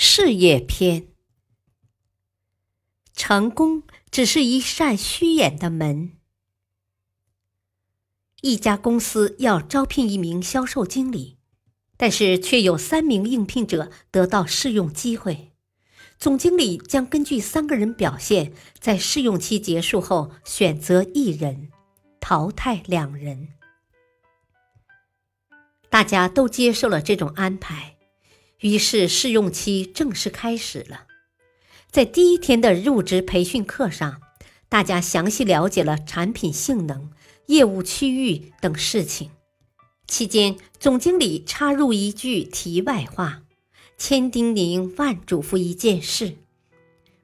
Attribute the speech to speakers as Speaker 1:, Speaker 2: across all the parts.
Speaker 1: 事业篇，成功只是一扇虚掩的门。一家公司要招聘一名销售经理，但是却有三名应聘者得到试用机会。总经理将根据三个人表现，在试用期结束后选择一人，淘汰两人。大家都接受了这种安排。于是试用期正式开始了。在第一天的入职培训课上，大家详细了解了产品性能、业务区域等事情。期间，总经理插入一句题外话，千叮咛万嘱咐一件事：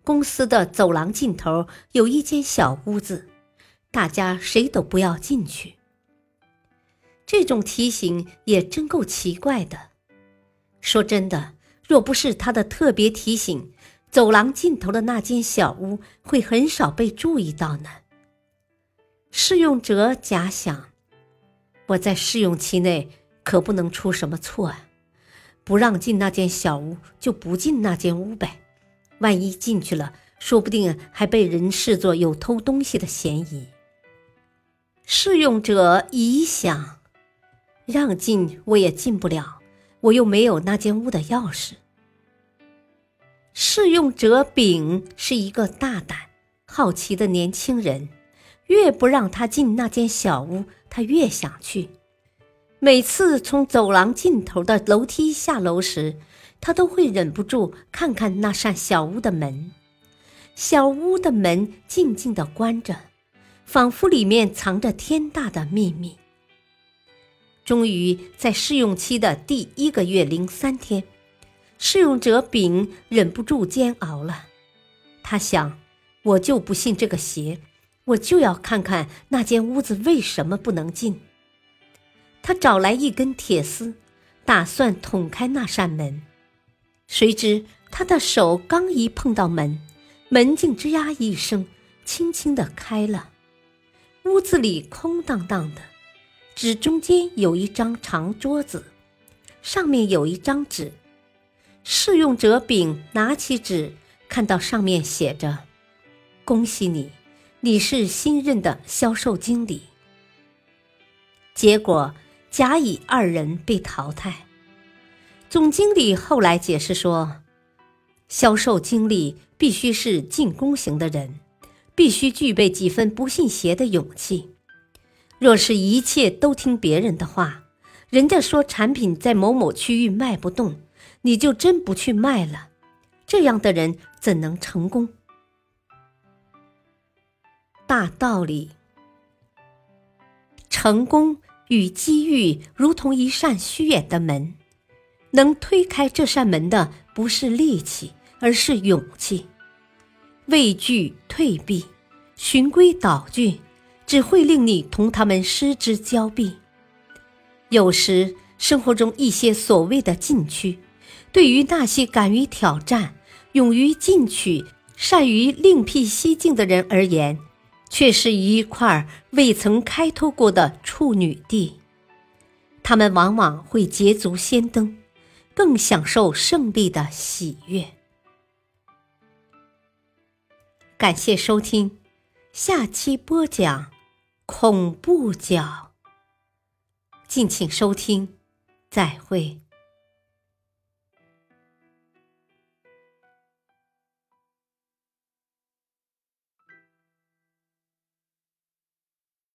Speaker 1: 公司的走廊尽头有一间小屋子，大家谁都不要进去。这种提醒也真够奇怪的。说真的，若不是他的特别提醒，走廊尽头的那间小屋会很少被注意到呢。试用者假想：我在试用期内可不能出什么错啊！不让进那间小屋，就不进那间屋呗。万一进去了，说不定还被人视作有偷东西的嫌疑。试用者乙想：让进我也进不了。我又没有那间屋的钥匙。试用者丙是一个大胆、好奇的年轻人，越不让他进那间小屋，他越想去。每次从走廊尽头的楼梯下楼时，他都会忍不住看看那扇小屋的门。小屋的门静静的关着，仿佛里面藏着天大的秘密。终于在试用期的第一个月零三天，试用者丙忍不住煎熬了。他想：“我就不信这个邪，我就要看看那间屋子为什么不能进。”他找来一根铁丝，打算捅开那扇门。谁知他的手刚一碰到门，门竟吱呀一声，轻轻的开了。屋子里空荡荡的。纸中间有一张长桌子，上面有一张纸。试用者丙拿起纸，看到上面写着：“恭喜你，你是新任的销售经理。”结果甲乙二人被淘汰。总经理后来解释说：“销售经理必须是进攻型的人，必须具备几分不信邪的勇气。”若是一切都听别人的话，人家说产品在某某区域卖不动，你就真不去卖了，这样的人怎能成功？大道理，成功与机遇如同一扇虚掩的门，能推开这扇门的不是力气，而是勇气。畏惧退避，循规蹈矩。只会令你同他们失之交臂。有时，生活中一些所谓的禁区，对于那些敢于挑战、勇于进取、善于另辟蹊径的人而言，却是一块未曾开拓过的处女地。他们往往会捷足先登，更享受胜利的喜悦。感谢收听，下期播讲。恐怖角，敬请收听，再会。